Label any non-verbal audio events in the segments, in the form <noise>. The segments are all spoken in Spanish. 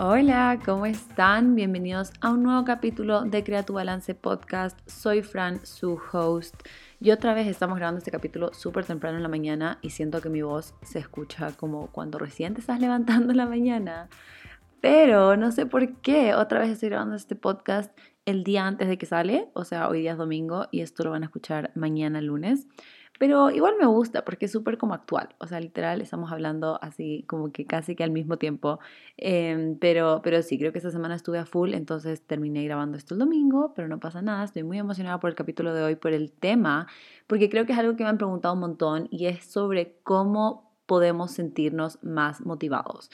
Hola, ¿cómo están? Bienvenidos a un nuevo capítulo de Crea tu Balance Podcast. Soy Fran, su host. Y otra vez estamos grabando este capítulo súper temprano en la mañana y siento que mi voz se escucha como cuando recién te estás <laughs> levantando en la mañana. Pero no sé por qué otra vez estoy grabando este podcast el día antes de que sale, o sea, hoy día es domingo y esto lo van a escuchar mañana lunes. Pero igual me gusta porque es súper como actual. O sea, literal, estamos hablando así como que casi que al mismo tiempo. Em, pero, pero sí, creo que esta semana estuve a full, entonces terminé grabando esto el domingo, pero no pasa nada. Estoy muy emocionada por el capítulo de hoy, por el tema, porque creo que es algo que me han preguntado un montón y es sobre cómo podemos sentirnos más motivados.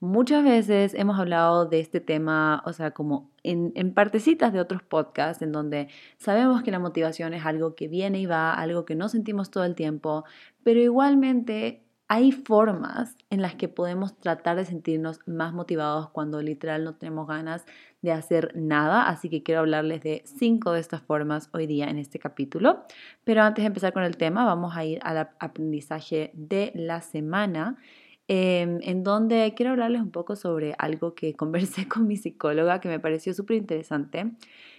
Muchas veces hemos hablado de este tema, o sea, como en, en, partecitas de otros podcasts, en donde sabemos que la motivación es algo que viene y va, algo que no sentimos todo el tiempo, pero igualmente hay formas en las que podemos tratar de sentirnos más motivados cuando literal no tenemos ganas de hacer nada, así que quiero hablarles de cinco de estas formas hoy día en este capítulo. Pero antes de empezar con el tema, vamos a ir al aprendizaje de la semana. Em, en donde quiero hablarles un poco sobre algo que <laughs> conversé con mi psicóloga que me pareció súper interesante.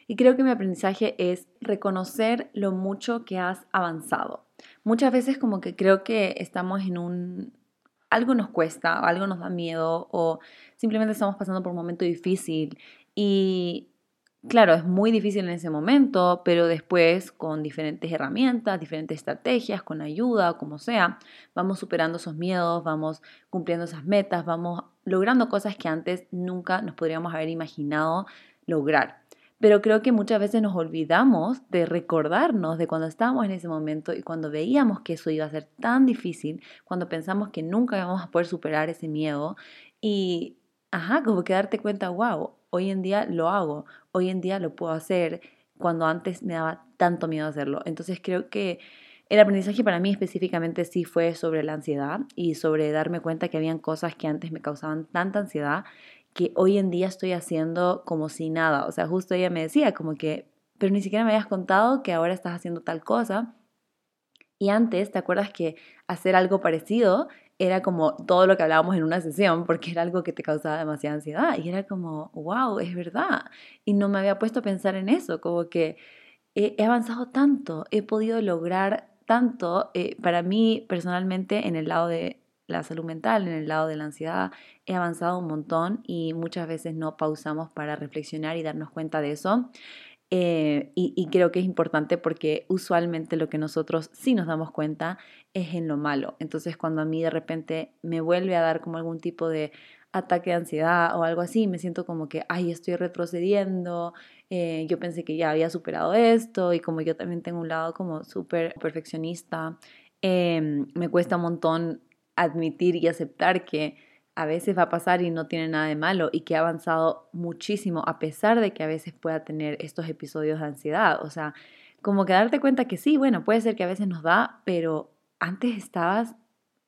Y creo que mi aprendizaje es reconocer lo mucho que has avanzado. Muchas veces como que creo que estamos en un... algo nos cuesta, algo nos da miedo o simplemente estamos pasando por un momento difícil y Claro, es muy difícil en ese momento, pero después con diferentes herramientas, diferentes estrategias, con ayuda, como sea, vamos superando esos miedos, vamos cumpliendo esas metas, vamos logrando cosas que antes nunca nos podríamos haber imaginado lograr. Pero creo que muchas veces nos olvidamos de recordarnos de cuando estábamos en ese momento y cuando veíamos que eso iba a ser tan difícil, cuando pensamos que nunca íbamos a poder superar ese miedo y, ajá, como que darte cuenta, wow, hoy en día lo hago, hoy en día lo puedo hacer cuando antes me daba tanto miedo hacerlo. Entonces creo que el aprendizaje para mí específicamente sí fue sobre la ansiedad y sobre darme cuenta que habían cosas que antes me causaban tanta ansiedad que hoy en día estoy haciendo como si nada. O sea, justo ella me decía como que, pero ni siquiera me habías contado que ahora estás haciendo tal cosa. Y antes, ¿te acuerdas que hacer algo parecido era como todo lo que hablábamos en una sesión, porque era algo que te causaba demasiada ansiedad. Y era como, wow, es verdad. Y no me había puesto a pensar en eso, como que he, avanzado tanto, he podido lograr tanto. Eh, para mí, personalmente, en el lado de la salud mental, en el lado de la ansiedad, he avanzado un montón y muchas veces no pausamos para reflexionar y darnos cuenta de eso. Eh, y, creo que es importante porque usualmente lo que nosotros sí nos damos cuenta es en lo malo. Entonces cuando a mí de repente me vuelve a dar como algún tipo de ataque de ansiedad o algo así, me siento como que, ay, estoy retrocediendo, eh, yo pensé que ya había superado esto y como yo también tengo un lado como súper perfeccionista, em, me cuesta un montón admitir y aceptar que a veces va a pasar y no tiene nada de malo y que ha avanzado muchísimo a pesar de que a veces pueda tener estos episodios de ansiedad. O sea, como que darte cuenta que sí, bueno, puede ser que a veces nos da, pero antes estabas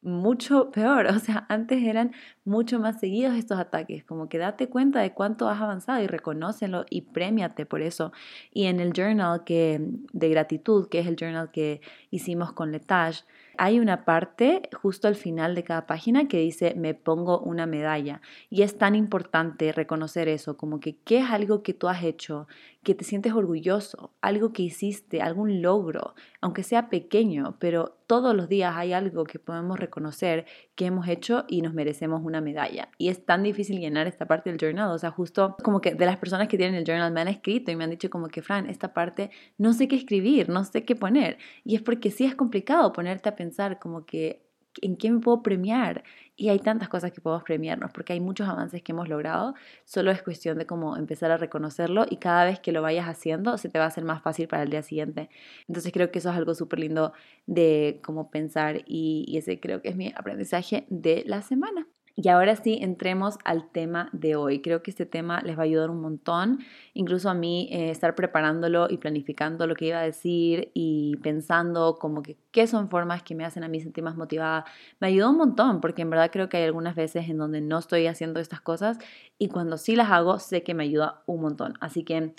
mucho peor, <laughs> o sea, antes eran mucho más seguidos estos ataques, como que date cuenta de cuánto has avanzado y reconócelo y premiate por eso. Y en el journal que, de gratitud, que es el journal que hicimos con Letage, hay una parte justo al final de cada página que dice me pongo una medalla. Y es tan importante reconocer eso, como que qué es algo que tú has hecho, que te sientes orgulloso, algo que hiciste, algún logro, aunque sea pequeño, pero todos los días hay algo que podemos reconocer que hemos hecho y nos merecemos una medalla. Y es tan difícil llenar esta parte del journal, o sea, justo como que de las personas que tienen el journal me han escrito y me han dicho como que, Fran, esta parte no sé qué escribir, no sé qué poner. Y es porque sí es complicado ponerte a pensar como que en qué me puedo premiar. Y hay tantas cosas que podemos premiarnos porque hay muchos avances que hemos logrado. Solo es cuestión de cómo empezar a reconocerlo y cada vez que lo vayas haciendo se te va a hacer más fácil para el día siguiente. Entonces creo que eso es algo súper lindo de cómo pensar y, y ese creo que es mi aprendizaje de la semana. Y ahora sí, entremos al tema de hoy. Creo que este tema les va a ayudar un montón, incluso a mí eh, estar preparándolo y planificando lo que iba a decir y pensando como que qué son formas que me hacen a mí sentir más motivada. Me ayudó un montón porque en verdad creo que hay algunas veces en donde no estoy haciendo estas cosas y cuando sí las hago sé que me ayuda un montón. Así que...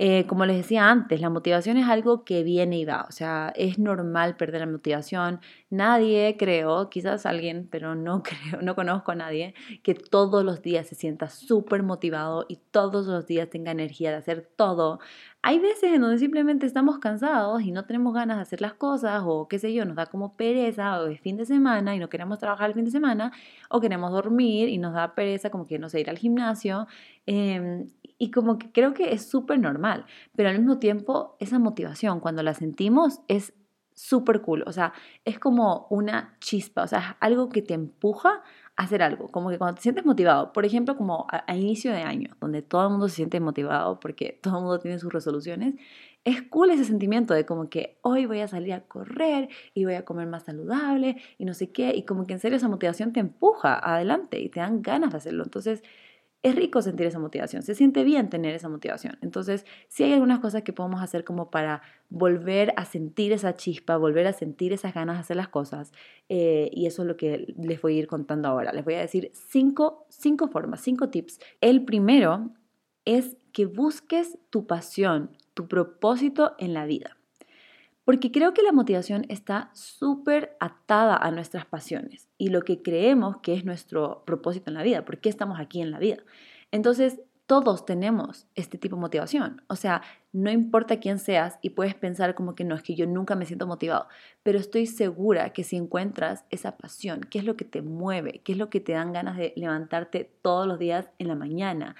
Eh, como les decía antes, la motivación es algo que viene y va, o sea, es normal perder la motivación, Nadie creo, quizás alguien, pero no <laughs> creo, no conozco a nadie que todos los días se sienta súper motivado y todos los días tenga energía de hacer todo. Hay veces en donde simplemente estamos cansados y no tenemos ganas de hacer las cosas o qué sé yo, nos da como pereza o es fin de semana y no queremos trabajar el fin de semana o queremos dormir y nos da pereza como que no sé, ir al gimnasio. Em, y como que creo que es súper normal, pero al mismo tiempo esa motivación cuando la sentimos es súper cool, o sea, es como una chispa, o sea, es algo que te empuja hacer algo, como que cuando te sientes motivado, por ejemplo, como a, inicio de año, donde todo el mundo se siente motivado porque <laughs> todo el mundo tiene sus resoluciones, es cool ese sentimiento de como que hoy voy a salir a correr y voy a comer más saludable y no sé qué, y como que en serio esa motivación te empuja adelante y te dan ganas de hacerlo, entonces es rico sentir esa motivación, se siente bien tener esa motivación. Entonces, si hay algunas cosas que podemos hacer como para volver a sentir esa chispa, volver a sentir esas ganas de hacer las cosas. Eh, y eso es lo que les voy a ir contando ahora. Les voy a decir cinco, cinco formas, cinco tips. El primero es que busques tu pasión, tu propósito en la vida. Porque creo que la motivación está súper atada a nuestras pasiones y lo que creemos que es nuestro propósito en la vida, por qué estamos aquí en la vida. Entonces, todos tenemos este tipo de motivación. O sea, no importa quién seas y puedes pensar como que no, es que yo nunca me siento motivado, pero estoy segura que si encuentras esa pasión, qué es lo que te mueve, qué es lo que te dan ganas de levantarte todos los días en la mañana,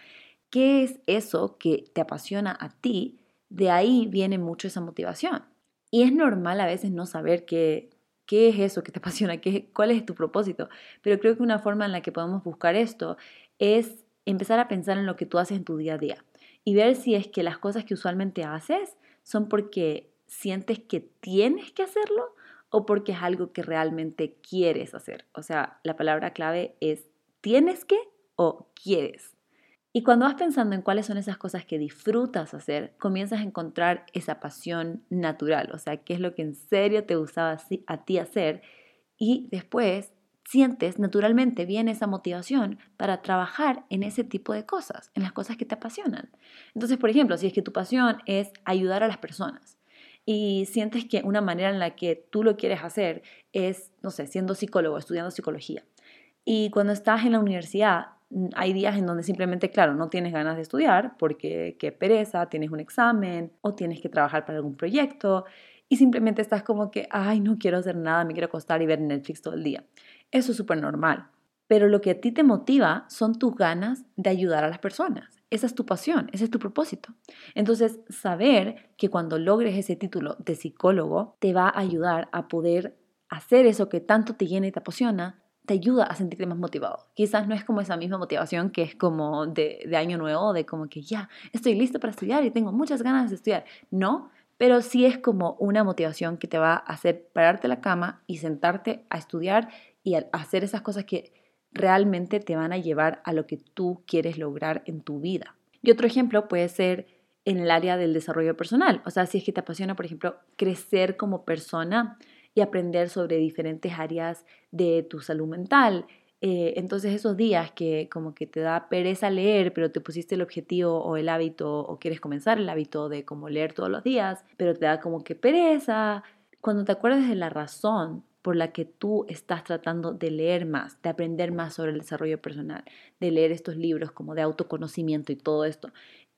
qué es eso que te apasiona a ti, de ahí viene mucho esa motivación. Y es normal a veces no saber qué, qué es eso que te <laughs> apasiona, qué, cuál es tu propósito. Pero creo que una forma en la que podemos buscar esto es empezar a pensar en lo que tú haces en tu día a día y ver si es que las cosas que usualmente haces son porque sientes que tienes que hacerlo o porque es algo que realmente quieres hacer. O sea, la palabra clave es tienes que o quieres. Y cuando vas pensando en cuáles son esas cosas que disfrutas hacer, comienzas a encontrar esa pasión natural, o sea, qué es lo que en serio te gustaba a ti hacer y después sientes naturalmente bien esa motivación para trabajar en ese tipo de cosas, en las cosas que te apasionan. Entonces, por ejemplo, si es que tu pasión es ayudar a las personas y sientes que una manera en la que tú lo quieres hacer es, no sé, siendo psicólogo, estudiando psicología. Y cuando estás en la universidad hay días en donde simplemente, claro, no tienes ganas de estudiar porque qué pereza, tienes un examen o tienes que trabajar para algún proyecto y simplemente estás como que, ay, no quiero hacer nada, me quiero acostar y ver Netflix todo el día. Eso es súper normal. Pero lo que a ti te motiva son tus ganas de ayudar a las personas. Esa es tu pasión, ese es tu propósito. Entonces, saber que cuando logres ese título de psicólogo te va a ayudar a poder hacer eso que tanto te llena y te apasiona te ayuda a sentirte más motivado. Quizás no es como esa misma motivación que es como de, año nuevo, de como que ya, estoy listo para estudiar y tengo muchas ganas de estudiar. No, pero sí es como una motivación que te va a hacer pararte la cama y sentarte a estudiar y a hacer esas cosas que realmente te van a llevar a lo que tú quieres lograr en tu vida. Y otro ejemplo puede ser en el área del desarrollo personal. O sea, si es que te apasiona, por ejemplo, crecer como persona, y aprender sobre diferentes áreas de tu salud mental. Eh, entonces esos días que como que te da pereza leer, pero te pusiste el objetivo o el hábito o quieres comenzar el hábito de como leer todos los días, pero te da como que pereza, cuando te acuerdas de la razón por la que tú estás tratando de leer más, de aprender más sobre el desarrollo personal, de leer estos libros como de autoconocimiento y todo esto,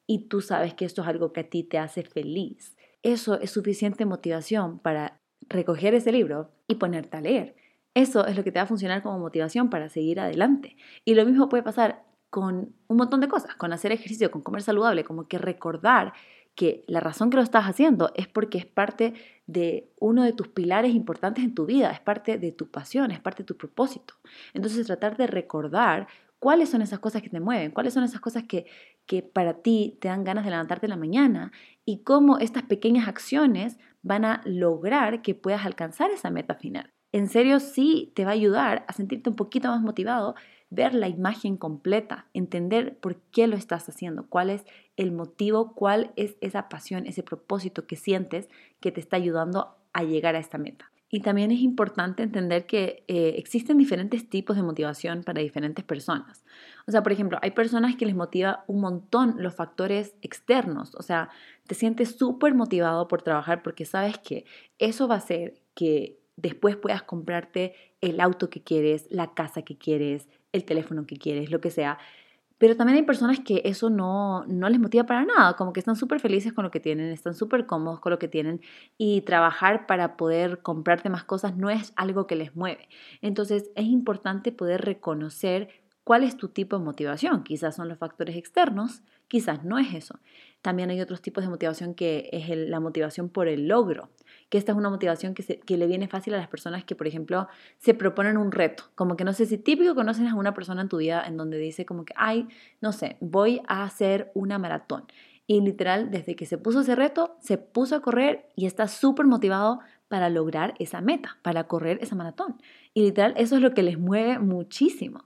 y tú sabes que esto es algo que a ti te hace feliz, eso es suficiente motivación para recoger ese libro y ponerte a leer. Eso es lo que te va a funcionar como motivación para seguir adelante. Y lo mismo puede pasar con un montón de cosas, con hacer ejercicio, con comer saludable, como que recordar que la razón que lo estás haciendo es porque es parte de uno de tus pilares importantes en tu vida, es parte de tu pasión, es parte de tu propósito. Entonces tratar de recordar cuáles son esas cosas que te mueven, cuáles son esas cosas que, que para ti te dan ganas de levantarte en la mañana y cómo estas pequeñas acciones van a lograr que puedas alcanzar esa meta final. En serio, sí te va a ayudar a sentirte un poquito más motivado, ver la imagen completa, entender por qué lo estás haciendo, cuál es el motivo, cuál es esa pasión, ese propósito que sientes que te está ayudando a llegar a esta meta. Y también es importante entender que eh, existen diferentes tipos de motivación para diferentes personas. O sea, por ejemplo, hay personas que les motiva un montón los factores externos. O sea, te sientes súper motivado por trabajar porque sabes que eso va a hacer que después puedas comprarte el auto que quieres, la casa que quieres, el teléfono que quieres, lo que sea. Pero también hay personas que eso no, no les motiva para nada, como que están súper felices con lo que tienen, están súper cómodos con lo que tienen y trabajar para poder comprarte más cosas no es algo que les mueve. Entonces es importante poder reconocer cuál es tu tipo de motivación. Quizás son los factores externos, quizás no es eso. También hay otros tipos de motivación que es la motivación por el logro que esta es una motivación que, le viene fácil a las personas que, por ejemplo, se proponen un reto. Como que no sé si típico conoces a una persona en tu vida en donde dice como que, ay, no sé, voy a hacer una maratón. Y literal, desde que se puso ese reto, se puso a correr y está súper motivado para lograr esa meta, para correr esa maratón. Y literal, eso es lo que les mueve muchísimo.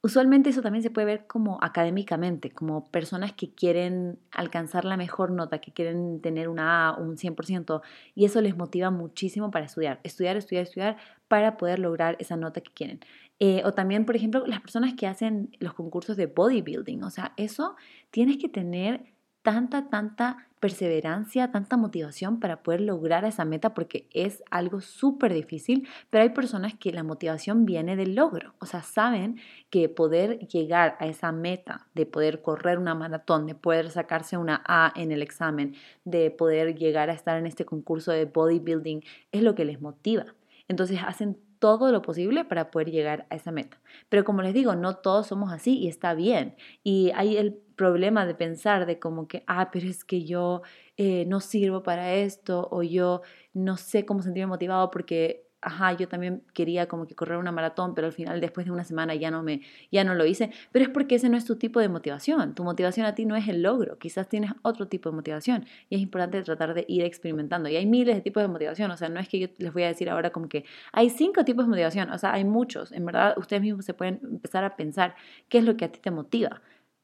Usualmente eso también se puede ver como académicamente, como personas que quieren alcanzar la mejor nota, que quieren tener una A, un 100%, y eso les motiva muchísimo para estudiar, estudiar, estudiar, estudiar, para poder lograr esa nota que quieren. Eh, o también, por ejemplo, las personas que hacen los concursos de bodybuilding, o sea, eso tienes que tener tanta, tanta perseverancia, tanta motivación para poder lograr esa meta porque es algo súper difícil, pero hay personas que la motivación viene del logro, o sea, saben que poder llegar a esa meta de poder correr una maratón, de poder sacarse una A en el examen, de poder llegar a estar en este concurso de bodybuilding, es lo que les motiva. Entonces hacen todo lo posible para poder llegar a esa meta. Pero como les digo, no todos somos así y está bien. Y hay el problema de pensar de como que, ah, pero es que yo eh, no sirvo para esto o yo no sé cómo sentirme motivado porque ajá, yo también quería como que correr una maratón, pero al final después de una semana ya no me ya no lo hice, pero es porque ese no es tu tipo de motivación. Tu motivación a ti no es el logro, quizás tienes otro tipo de motivación y es importante tratar de ir experimentando. Y hay miles de tipos de motivación, o sea, no es que yo les voy a decir ahora como que hay cinco tipos de motivación, o sea, hay muchos. En verdad, ustedes mismos se pueden empezar a pensar qué es lo que a ti te motiva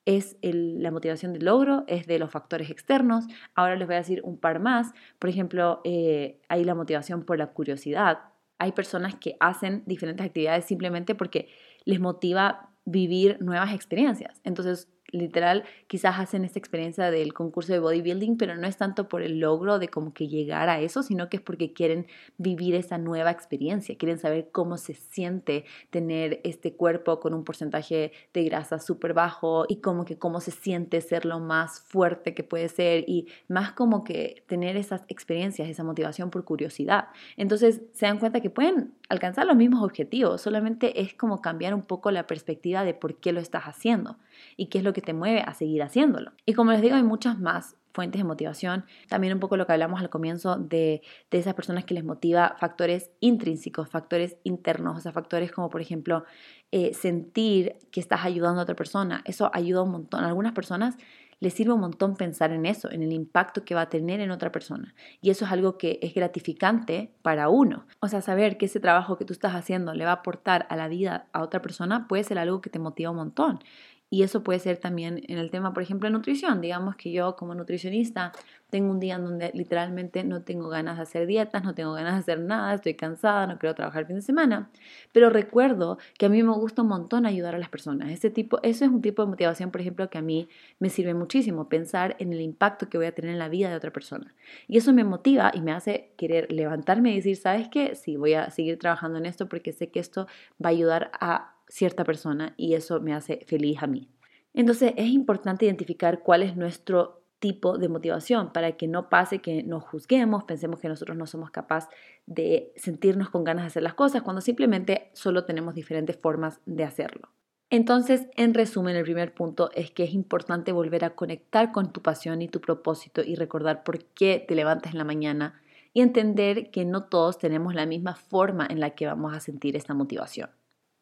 es la motivación del logro, es de los factores externos. Ahora les voy a decir un par más. Por ejemplo, eh, hay la motivación por la curiosidad, hay personas que hacen diferentes actividades simplemente porque les motiva vivir nuevas experiencias. Entonces, literal quizás hacen esta experiencia del concurso de bodybuilding, pero no es tanto por el logro de como que llegar a eso, sino que es porque quieren vivir esa nueva experiencia, quieren saber cómo se siente tener este cuerpo con un porcentaje de grasa súper bajo y como que cómo se siente ser lo más fuerte que puede ser y más como que tener esas experiencias, esa motivación por curiosidad. Entonces se dan cuenta que pueden alcanzar los mismos objetivos, solamente es como cambiar un poco la perspectiva de por qué lo estás haciendo y qué es lo que te mueve a seguir haciéndolo. Y como les digo, hay muchas más fuentes de motivación. También un poco lo que hablamos al comienzo de, de, esas personas que les motiva factores intrínsecos, factores internos, o sea, factores como por ejemplo eh, sentir que estás ayudando a otra persona. Eso ayuda un montón. A algunas personas les sirve un montón pensar en eso, en el impacto que va a tener en otra persona. Y eso es algo que es gratificante para uno. O sea, saber que ese trabajo que tú estás haciendo le va a aportar a la vida a otra persona puede ser algo que te motiva un montón. Y eso puede ser también en el tema, por ejemplo, de nutrición. Digamos que yo como nutricionista tengo un día en donde literalmente no tengo ganas de hacer dietas, no tengo ganas de hacer nada, estoy cansada, no quiero trabajar el fin de semana. Pero recuerdo que a mí me gusta un montón ayudar a las personas. Ese tipo, eso es un tipo de motivación, por ejemplo, que a mí me sirve muchísimo, pensar en el impacto que voy a tener en la vida de otra persona. Y eso me motiva y me hace querer levantarme y decir, ¿sabes qué? Sí, voy a seguir trabajando en esto porque sé que esto va a ayudar a cierta persona y eso me hace feliz a mí. Entonces es importante identificar cuál es nuestro tipo de motivación para que no pase que nos juzguemos, pensemos que nosotros no somos capaces de sentirnos con ganas de hacer las cosas cuando simplemente solo tenemos diferentes formas de hacerlo. Entonces, en resumen, el primer punto es que es importante volver a conectar con tu pasión y tu propósito y recordar por qué te levantas en la mañana y entender que no todos tenemos la misma forma en la que vamos a sentir esta motivación.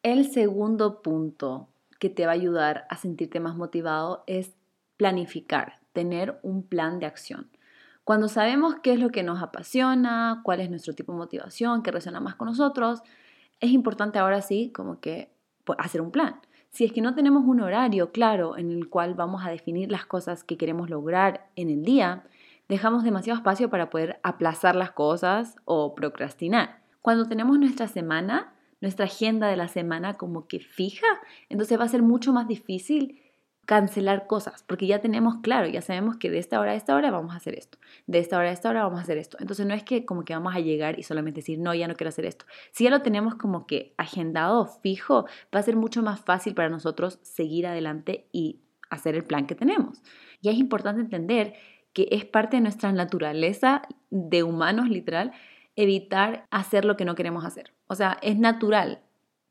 El segundo punto que te va a ayudar a sentirte más motivado es planificar, tener un plan de acción. Cuando sabemos qué es lo que nos apasiona, cuál es nuestro tipo de motivación, qué resuena más con nosotros, es importante ahora sí como que pues, hacer un plan. Si es que no tenemos un horario claro en el cual vamos a definir las cosas que queremos lograr en el día, dejamos demasiado espacio para poder aplazar las cosas o procrastinar. Cuando tenemos nuestra semana, nuestra agenda de la semana como que fija, entonces va a ser mucho más difícil cancelar cosas, porque ya tenemos claro, ya sabemos que de esta hora a esta hora vamos a hacer esto, de esta hora a esta hora vamos a hacer esto. Entonces no es que como que vamos a llegar y solamente decir, no, ya no quiero hacer esto. Si ya lo tenemos como que agendado, fijo, va a ser mucho más fácil para nosotros seguir adelante y hacer el plan que tenemos. Y es importante entender que es parte de nuestra naturaleza de humanos, literal, evitar hacer lo que no queremos hacer. O sea, es natural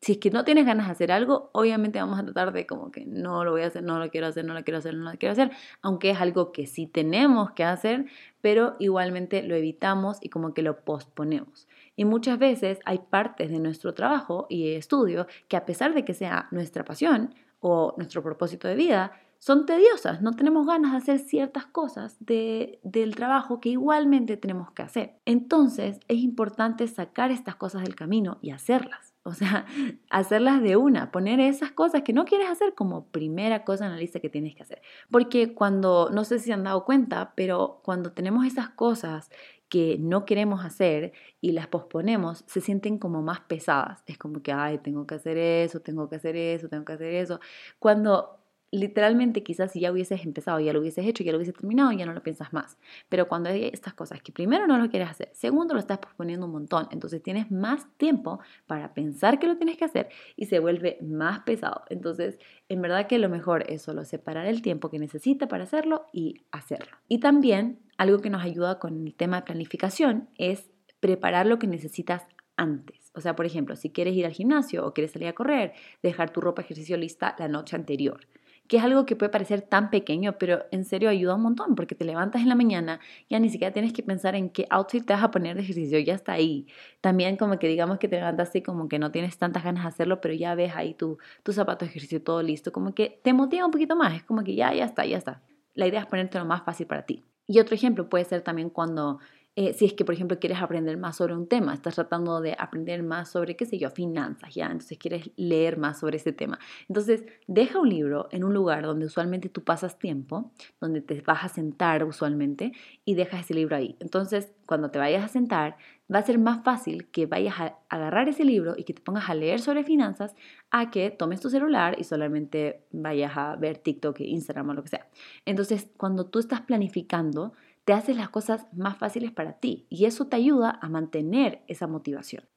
si es que no tienes ganas de hacer algo, obviamente vamos a tratar de como que no lo voy a hacer, no lo quiero hacer, no lo quiero hacer, no lo quiero hacer, aunque es algo que sí tenemos que hacer, pero igualmente lo evitamos y como que lo posponemos. Y muchas veces hay partes de nuestro trabajo y estudio que a pesar de que sea nuestra pasión o nuestro propósito de vida, son tediosas, no tenemos ganas de hacer ciertas cosas de, del trabajo que igualmente tenemos que hacer. Entonces es importante sacar estas cosas del camino y hacerlas. O sea, <laughs> hacerlas de una, poner esas cosas que no quieres hacer como primera cosa en la lista que tienes que hacer. Porque cuando, no sé si se han dado cuenta, pero cuando tenemos esas cosas que no queremos hacer y las posponemos, se sienten como más pesadas. Es como que, ay, tengo que hacer eso, tengo que hacer eso, tengo que hacer eso. Cuando literalmente quizás si ya hubieses empezado, ya lo hubieses hecho, ya lo hubieses terminado, ya no lo piensas más. Pero cuando hay estas cosas que primero no lo quieres hacer, segundo lo estás posponiendo un montón, entonces tienes más tiempo para pensar que lo tienes que hacer y se vuelve más pesado. Entonces, en verdad que lo mejor es solo separar el tiempo que necesita para hacerlo y hacerlo. Y también algo que nos ayuda con el tema de planificación es preparar lo que necesitas antes. O sea, por ejemplo, si quieres ir al gimnasio o quieres salir a correr, dejar tu ropa ejercicio lista la noche anterior que es algo que puede parecer tan pequeño, pero en serio ayuda un montón, porque te levantas en la mañana, ya ni siquiera tienes que pensar en qué outfit te vas a poner de ejercicio, ya está ahí. También como que digamos que te levantas así como que no tienes tantas ganas de hacerlo, pero ya ves ahí tu, tu zapato de ejercicio todo listo, como que te motiva un poquito más, es como que ya, ya está, ya está. La idea es ponerte lo más fácil para ti. Y otro ejemplo puede ser también cuando eh, si es que, por ejemplo, quieres aprender más sobre un tema, estás tratando de aprender más sobre, qué sé yo, finanzas, ¿ya? Entonces quieres leer más sobre ese tema. Entonces, deja un libro en un lugar donde usualmente tú pasas tiempo, donde te vas a sentar usualmente, y dejas ese libro ahí. Entonces, cuando te vayas a sentar, va a ser más fácil que vayas a agarrar ese libro y que te pongas a leer sobre finanzas a que tomes tu celular y solamente vayas a ver TikTok, Instagram o lo que sea. Entonces, cuando tú estás planificando, te haces las cosas más fáciles para ti y eso te ayuda a mantener esa motivación.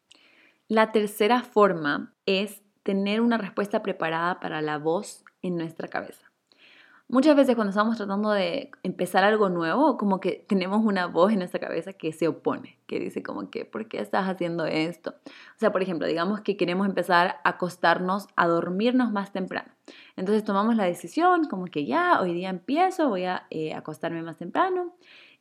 La tercera forma es tener una respuesta preparada para la voz en nuestra cabeza. Muchas veces cuando estamos tratando de empezar algo nuevo, como que tenemos una voz en nuestra cabeza que se opone, que dice como que, ¿por qué estás haciendo esto? O sea, por ejemplo, digamos que queremos empezar a acostarnos, a dormirnos más temprano. Entonces tomamos la decisión como que ya, hoy día empiezo, voy a eh, acostarme más temprano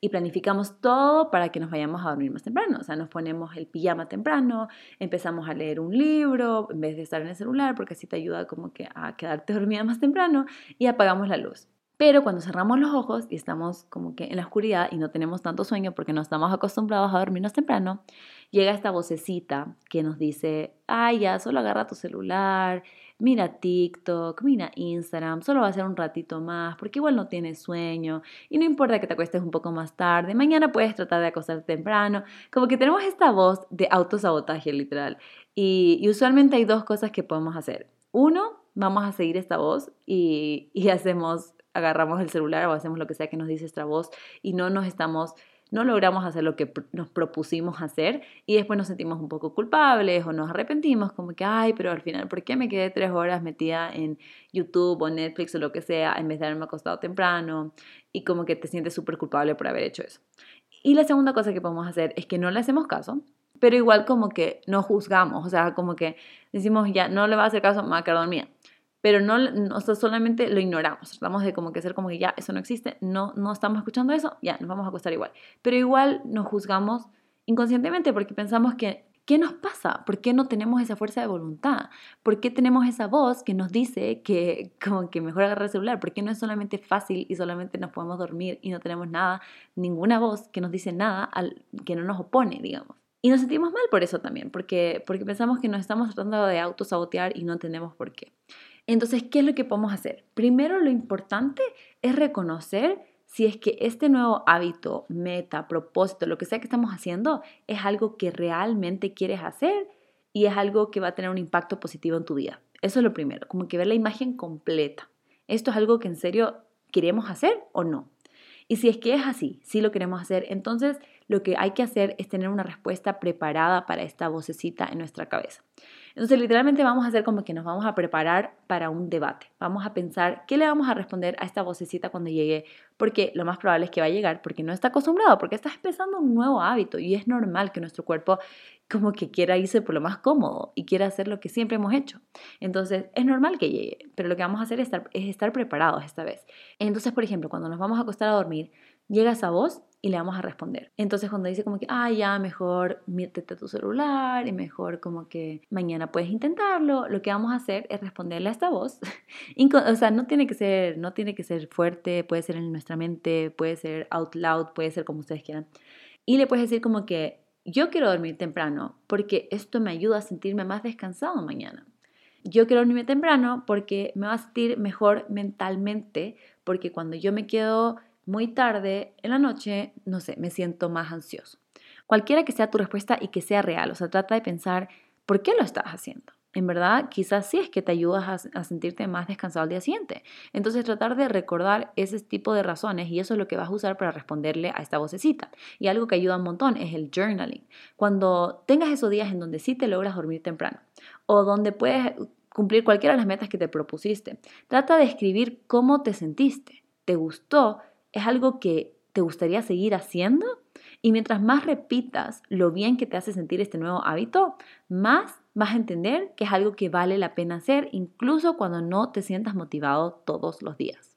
y planificamos todo para que nos vayamos a dormir más temprano. O sea, nos ponemos el pijama temprano, empezamos a leer un libro en vez de estar en el celular, porque así te ayuda como que a quedarte <laughs> dormida más temprano y apagamos la luz. Pero cuando cerramos los ojos y estamos como que en la oscuridad y no tenemos tanto sueño porque no estamos acostumbrados a dormirnos temprano, llega esta vocecita que nos dice, ay, ya, solo agarra tu celular, mira TikTok, mira Instagram, solo va a ser un ratito más porque igual no tienes sueño y no importa que te acuestes un poco más tarde, mañana puedes tratar de acostarte temprano, como que tenemos esta voz de autosabotaje literal y, usualmente hay dos cosas que podemos hacer. Uno, vamos a seguir esta voz y, y hacemos, agarramos el celular o hacemos lo que sea que nos dice esta voz y no nos estamos no logramos hacer lo que nos propusimos hacer y después nos sentimos un poco culpables o nos arrepentimos como que, ay, pero al final, ¿por qué me quedé tres horas metida en YouTube o Netflix o lo que sea en vez de haberme acostado temprano? Y como que te sientes súper culpable por haber hecho eso. Y la segunda cosa que podemos hacer es que no le hacemos caso, pero igual como que no juzgamos, o sea, como que decimos, ya, no le va a hacer caso, me va a quedar pero no, o solamente lo ignoramos, tratamos de como que ser como que ya, eso no existe, no, no estamos escuchando eso, ya, nos vamos a acostar igual. Pero igual nos juzgamos inconscientemente porque pensamos que, ¿qué nos pasa? ¿Por qué no tenemos esa fuerza de voluntad? ¿Por qué tenemos esa voz que nos dice que como que mejor agarrar el celular? ¿Por qué no es solamente fácil y solamente nos podemos dormir y no tenemos nada, ninguna voz que nos dice nada al, que no nos opone, digamos? Y nos sentimos mal por eso también, porque, porque pensamos que nos estamos tratando de autosabotear y no entendemos por qué. Entonces, ¿qué es lo que podemos hacer? Primero, lo importante es reconocer si es que este nuevo hábito, meta, propósito, lo que sea que estamos haciendo, es algo que realmente quieres hacer y es algo que va a tener un impacto positivo en tu vida. Eso es lo primero, como que ver la imagen completa. ¿Esto es algo que en serio queremos hacer o no? Y si es que es así, si lo queremos hacer, entonces lo que hay que hacer es tener una respuesta preparada para esta vocecita en nuestra cabeza. Entonces, literalmente vamos a hacer como que nos vamos a preparar para un debate. Vamos a pensar qué le vamos a responder a esta vocecita cuando llegue, porque lo más probable es que va a llegar porque no está acostumbrado, porque estás empezando un nuevo hábito y es normal que nuestro cuerpo como que quiera irse por lo más cómodo y quiera hacer lo que siempre hemos hecho. Entonces, es normal que llegue, pero lo que vamos a hacer es estar, es estar preparados esta vez. Entonces, por ejemplo, cuando nos vamos a acostar a dormir, llega esa voz y le vamos a responder. Entonces cuando dice como que, ah, ya, mejor métete tu celular y mejor como que mañana puedes intentarlo, lo que vamos a hacer es responderle a esta voz. <laughs> o sea, no tiene que ser, no tiene que ser fuerte, puede ser en nuestra mente, puede ser out loud, puede ser como ustedes quieran. Y le puedes decir como que, yo quiero dormir temprano porque esto me ayuda a sentirme más descansado mañana. Yo quiero dormirme temprano porque me va a sentir mejor mentalmente, porque cuando yo me quedo muy tarde en la noche, no sé, me siento más ansioso. Cualquiera que sea tu respuesta y que sea real, o sea, trata de pensar, ¿por qué lo estás haciendo? En verdad, quizás sí es que te ayudas a, sentirte más descansado al día siguiente. Entonces, tratar de recordar ese tipo de razones y eso es lo que vas a usar para responderle a esta vocecita. Y algo que ayuda un montón es el journaling. Cuando tengas esos días en donde sí te logras dormir temprano o donde puedes cumplir cualquiera de las metas que te propusiste, trata de escribir cómo te sentiste. ¿Te gustó? Es algo que te gustaría seguir haciendo y mientras más repitas lo bien que te hace sentir este nuevo hábito, más vas a entender que es algo que vale la pena hacer incluso cuando no te sientas motivado todos los días.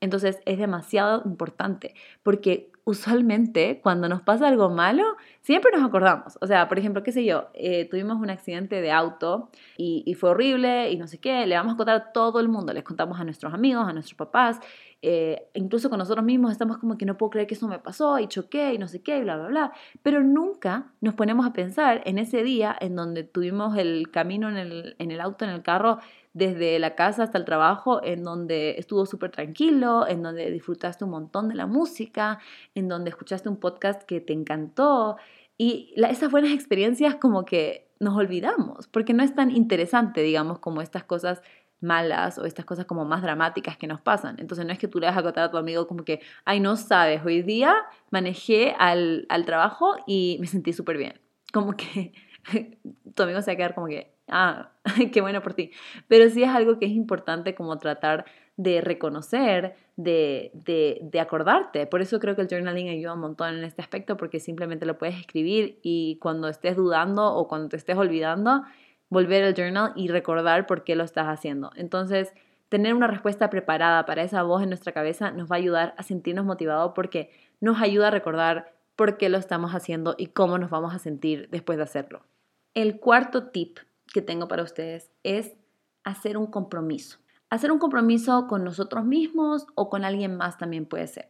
Entonces es demasiado importante porque usualmente cuando nos pasa algo malo, siempre nos acordamos. O sea, por ejemplo, qué sé yo, eh, tuvimos un accidente de auto y, y, fue horrible y no sé qué, le vamos a contar a todo el mundo, les contamos a nuestros amigos, a nuestros papás eh, incluso con nosotros mismos estamos como que no puedo creer que eso me pasó y choqué y no sé qué y bla, bla, bla. Pero nunca nos ponemos a pensar en ese día en donde tuvimos el camino en el, en el auto, en el carro, desde la casa hasta el trabajo, en donde estuvo súper tranquilo, en donde disfrutaste un montón de la música, en donde escuchaste un podcast que te encantó. Y esas buenas experiencias como que nos olvidamos, porque no es tan interesante, digamos, como estas cosas malas o estas cosas como más dramáticas que nos pasan. Entonces no es que tú le vas a contar a tu amigo como que, ay, no sabes, hoy día manejé al, al trabajo y me sentí súper bien. Como que <laughs> tu amigo se va a quedar como que, ah, <laughs> qué bueno por ti. Pero sí es algo que es importante como tratar de reconocer, de, de, de, acordarte. Por eso creo que el journaling ayuda un montón en este aspecto, porque simplemente lo puedes escribir y cuando estés dudando o cuando te estés olvidando, volver al journal y recordar por qué lo estás haciendo. Entonces, tener una respuesta preparada para esa voz en nuestra cabeza nos va a ayudar a sentirnos motivados porque nos ayuda a recordar por qué lo estamos haciendo y cómo nos vamos a sentir después de hacerlo. El cuarto tip que tengo para ustedes es hacer un compromiso. Hacer un compromiso con nosotros mismos o con alguien más también puede ser.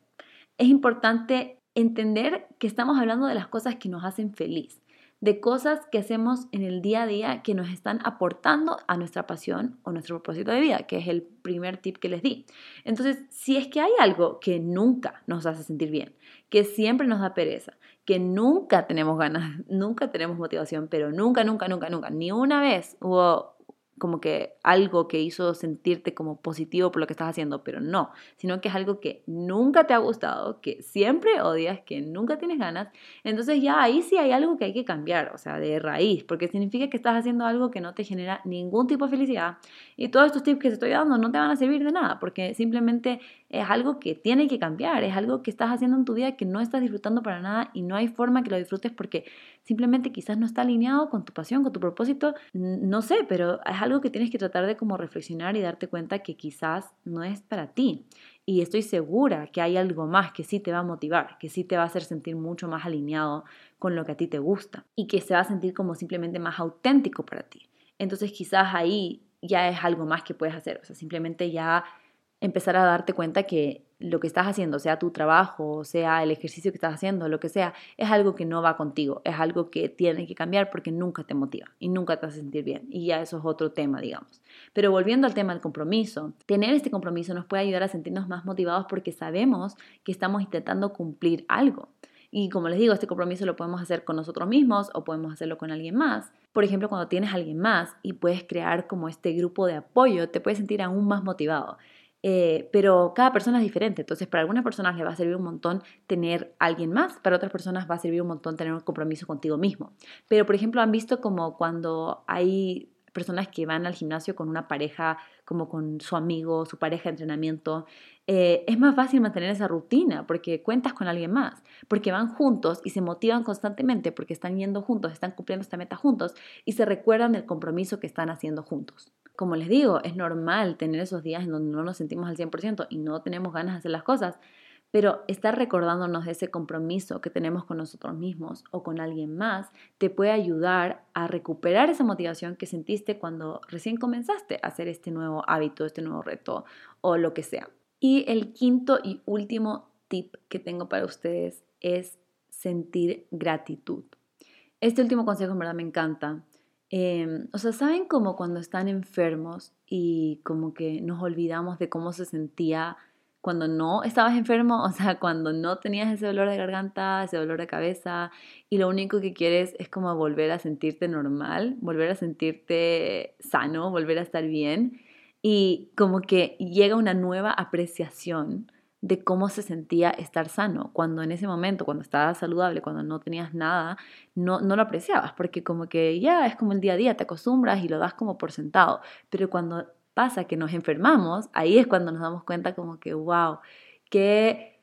Es importante entender que estamos hablando de las cosas que nos hacen feliz de cosas que hacemos en el día a día que nos están aportando a nuestra pasión o nuestro propósito de vida, que es el primer tip que les di. Entonces, si es que hay algo que nunca nos hace sentir bien, que siempre nos da pereza, que nunca tenemos ganas, <laughs> nunca tenemos motivación, pero nunca, nunca, nunca, nunca, ni una vez hubo como que algo que hizo sentirte como positivo por lo que estás haciendo, pero no, sino que es algo que nunca te ha gustado, que siempre odias, que nunca tienes ganas, entonces ya ahí sí hay algo que hay que cambiar, o sea, de raíz, porque significa que estás haciendo algo que no te genera ningún tipo de felicidad y todos estos tips que te estoy dando no te van a servir de nada, porque simplemente es algo que tiene que cambiar, es algo que estás haciendo en tu vida que no estás disfrutando para nada y no hay forma que lo disfrutes porque simplemente quizás no está alineado con tu pasión, con tu propósito, no sé, pero es algo que tienes que tratar de como reflexionar y darte cuenta que quizás no es para ti. Y estoy segura que hay algo más que sí te va a motivar, que sí te va a hacer sentir mucho más alineado con lo que a ti te gusta y que se va a sentir como simplemente más auténtico para ti. Entonces quizás ahí ya es algo más que puedes hacer, o sea, simplemente ya empezar a darte cuenta que lo que estás haciendo, sea tu trabajo, sea el ejercicio que estás haciendo, lo que sea, es algo que no va contigo, es algo que tiene que cambiar porque nunca te motiva y nunca te hace sentir bien. Y ya eso es otro tema, digamos. Pero volviendo al tema del compromiso, tener este compromiso nos puede ayudar a sentirnos más motivados porque sabemos que estamos intentando cumplir algo. Y como les digo, este compromiso lo podemos hacer con nosotros mismos o podemos hacerlo con alguien más. Por ejemplo, cuando tienes alguien más y puedes crear como este grupo de apoyo, te puedes sentir aún más motivado. Eh, pero cada persona es diferente, entonces para algunas personas le va a servir un montón tener alguien más, para otras personas va a servir un montón tener un compromiso contigo mismo. Pero por ejemplo, han visto como cuando hay personas que van al gimnasio con una pareja, como con su amigo, su pareja de entrenamiento, eh, es más fácil mantener esa rutina porque cuentas con alguien más, porque van juntos y se motivan constantemente porque están yendo juntos, están cumpliendo esta meta juntos y se recuerdan del compromiso que están haciendo juntos. Como les digo, es normal tener esos días en donde no nos sentimos al 100% y no tenemos ganas de hacer las cosas, pero estar recordándonos de ese compromiso que tenemos con nosotros mismos o con alguien más te puede ayudar a recuperar esa motivación que sentiste cuando recién comenzaste a hacer este nuevo hábito, este nuevo reto o lo que sea. Y el quinto y último tip que tengo para ustedes es sentir gratitud. Este último consejo en verdad me encanta. Em, o sea, ¿saben como cuando están enfermos y como que nos olvidamos de cómo se sentía cuando no estabas enfermo, <laughs> o sea, cuando no tenías ese dolor de garganta, ese dolor de cabeza, y lo único que quieres es como volver a sentirte normal, volver a sentirte sano, volver a estar bien, y como que llega una nueva apreciación de cómo se sentía estar sano, cuando en ese momento, cuando estabas saludable, cuando no tenías nada, no, no lo apreciabas, porque como que ya es como el día a día, te acostumbras y lo das como por sentado, pero cuando pasa que nos enfermamos, ahí es cuando nos damos cuenta como que, wow, qué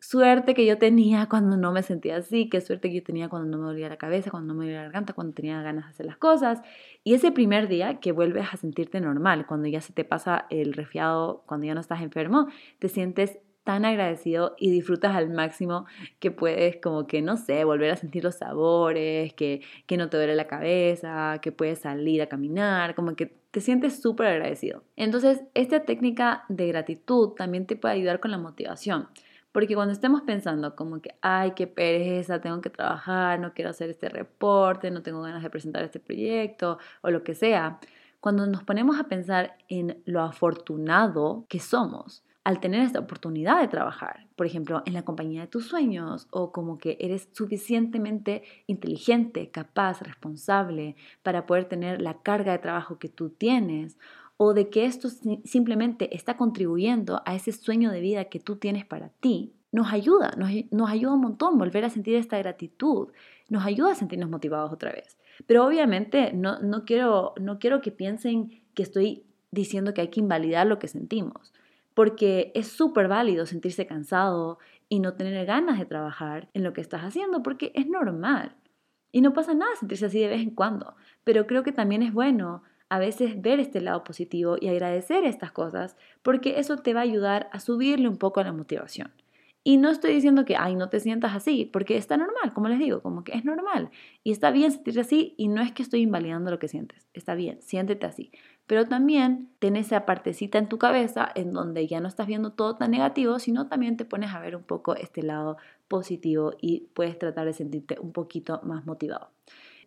suerte que yo tenía cuando no me sentía así, qué suerte que yo tenía cuando no me dolía la cabeza, cuando no me dolía la garganta, cuando tenía ganas de hacer las cosas. Y ese primer día que vuelves a sentirte normal, cuando ya se te pasa el resfriado, cuando ya no estás enfermo, te sientes tan agradecido y disfrutas al máximo que puedes como que, no sé, volver a sentir los sabores, que, que no te duele la cabeza, que puedes salir a caminar, como que te sientes súper agradecido. Entonces, esta técnica de gratitud también te puede ayudar con la motivación. Porque cuando estemos pensando como que, ay, qué pereza, tengo que trabajar, no quiero hacer este reporte, no tengo ganas de presentar este proyecto o lo que sea, cuando nos ponemos a pensar en lo afortunado que somos, al tener esta oportunidad de trabajar, por ejemplo, en la compañía de tus sueños o como que eres suficientemente inteligente, capaz, responsable para poder tener la carga de trabajo que tú tienes o de que esto simplemente está contribuyendo a ese sueño de vida que tú tienes para ti, nos ayuda, nos, ayuda un montón volver a sentir esta gratitud, nos ayuda a sentirnos motivados otra vez. Pero obviamente no, no, quiero, no quiero que piensen que estoy diciendo que hay que invalidar lo que sentimos porque es súper válido sentirse cansado y no tener ganas de trabajar en lo que estás haciendo, porque es normal. Y no pasa nada sentirse así de vez en cuando, pero creo que también es bueno a veces ver este lado positivo y agradecer estas cosas, porque eso te va a ayudar a subirle un poco a la motivación. Y no estoy diciendo que, ay, no te sientas así, porque está normal, como les digo, como que es normal. Y está bien sentirse así y no es que estoy invalidando lo que sientes, está bien, siéntete así. Pero también ten esa partecita en tu cabeza en donde ya no estás viendo todo tan negativo, sino también te pones a ver un poco este lado positivo y puedes tratar de sentirte un poquito más motivado.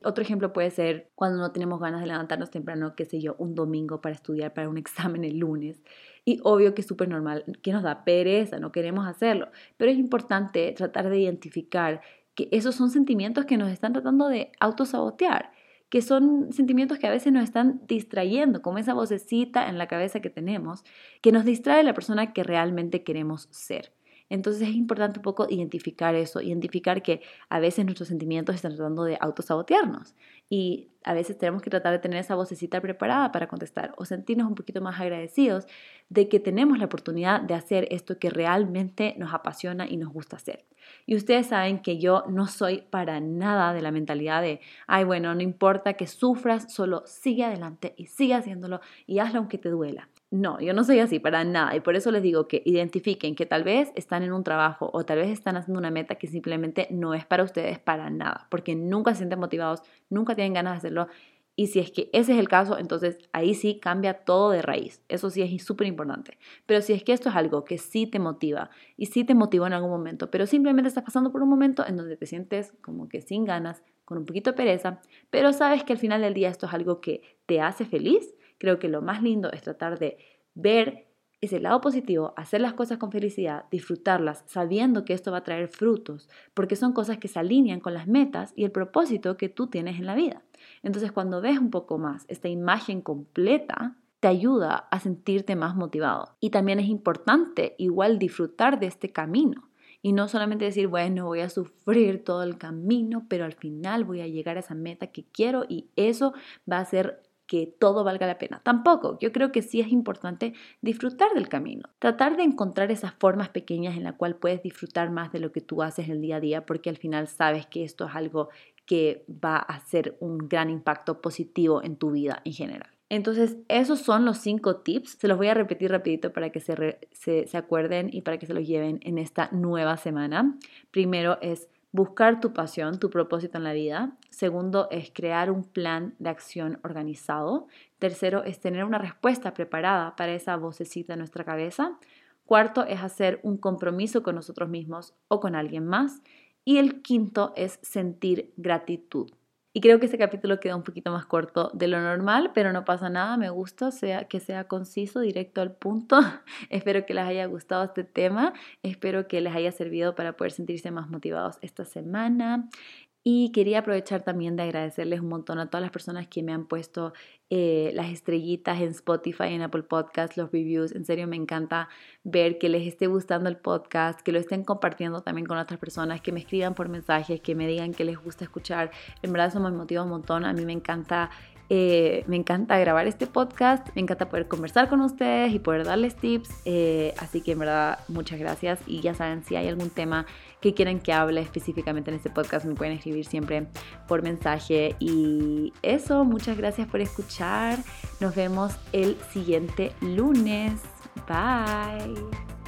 Otro ejemplo puede ser cuando no tenemos ganas de levantarnos temprano, qué sé yo, un domingo para estudiar para un <laughs> examen el lunes. Y obvio que es súper normal, que nos da pereza, no queremos hacerlo. Pero es importante tratar de identificar que esos son sentimientos que nos están tratando de autosabotear, que son sentimientos que a veces nos están distrayendo, como esa vocecita en la cabeza que tenemos, que nos distrae la persona que realmente queremos ser. Entonces es importante un poco identificar eso, identificar que a veces nuestros sentimientos están tratando de autosabotearnos y a veces tenemos que tratar de tener esa vocecita preparada para contestar o sentirnos un poquito más agradecidos de que tenemos la oportunidad de hacer esto que realmente nos apasiona y nos gusta hacer. Y ustedes saben que yo no soy para nada de la mentalidad de, ay, bueno, no importa que sufras, solo sigue adelante y sigue haciéndolo y hazlo aunque te duela. No, yo no soy así para nada y por eso les digo que identifiquen que tal vez están en un trabajo o tal vez están haciendo una meta que simplemente no es para ustedes para nada, porque nunca se sienten motivados, nunca tienen ganas de hacerlo y si es que ese es el caso, entonces ahí sí cambia todo de raíz. Eso sí es súper importante. Pero si es que esto es algo que sí te motiva y sí te motivó en algún momento, pero simplemente estás pasando por un momento en donde te sientes como que sin ganas, con un poquito de pereza, pero sabes que al final del día esto es algo que te hace feliz, Creo que lo más lindo es tratar de ver ese lado positivo, hacer las cosas con felicidad, disfrutarlas, sabiendo que esto va a traer frutos, porque son cosas que se alinean con las metas y el propósito que tú tienes en la vida. Entonces, cuando ves un poco más esta imagen completa, te ayuda a sentirte más motivado. Y también es importante igual disfrutar de este camino. Y no solamente decir, bueno, voy a sufrir todo el camino, pero al final voy a llegar a esa meta que quiero y eso va a hacer que todo valga la pena. Tampoco, yo creo que sí es importante disfrutar del camino. Tratar de encontrar esas formas pequeñas en la cual puedes disfrutar más de lo que tú haces el día a día, porque al final sabes que esto es algo que va a hacer un gran impacto positivo en tu vida en general. Entonces, esos son los cinco tips. Se los voy a repetir rapidito para que se, se, acuerden y para que se los lleven en esta nueva semana. Primero es buscar tu pasión, tu propósito en la vida. Segundo es crear un plan de acción organizado. Tercero es tener una respuesta preparada para esa vocecita en nuestra cabeza. Cuarto es hacer un compromiso con nosotros mismos o con alguien más. Y el quinto es sentir gratitud. Y creo que ese capítulo queda un poquito más corto de lo normal, pero no pasa nada, me gusta sea, que sea conciso, directo al punto. <laughs> espero que les haya gustado este tema, espero que les haya servido para poder sentirse más motivados esta semana. Y quería aprovechar también de agradecerles un montón a todas las personas que me han puesto eh, las estrellitas en Spotify, en Apple Podcast, los reviews. En serio, me encanta ver que les esté gustando el podcast, que lo estén compartiendo también con otras personas, que me escriban por mensajes, que me digan que les gusta escuchar. En verdad, eso me motiva un montón. A mí me encanta eh, me encanta grabar este podcast, me encanta poder conversar con ustedes y poder darles tips. Eh, así que en verdad, muchas gracias. Y ya saben, si hay algún tema que quieren que hable específicamente en este podcast, me pueden escribir siempre por mensaje. Y eso, muchas gracias por escuchar. Nos vemos el siguiente lunes. Bye.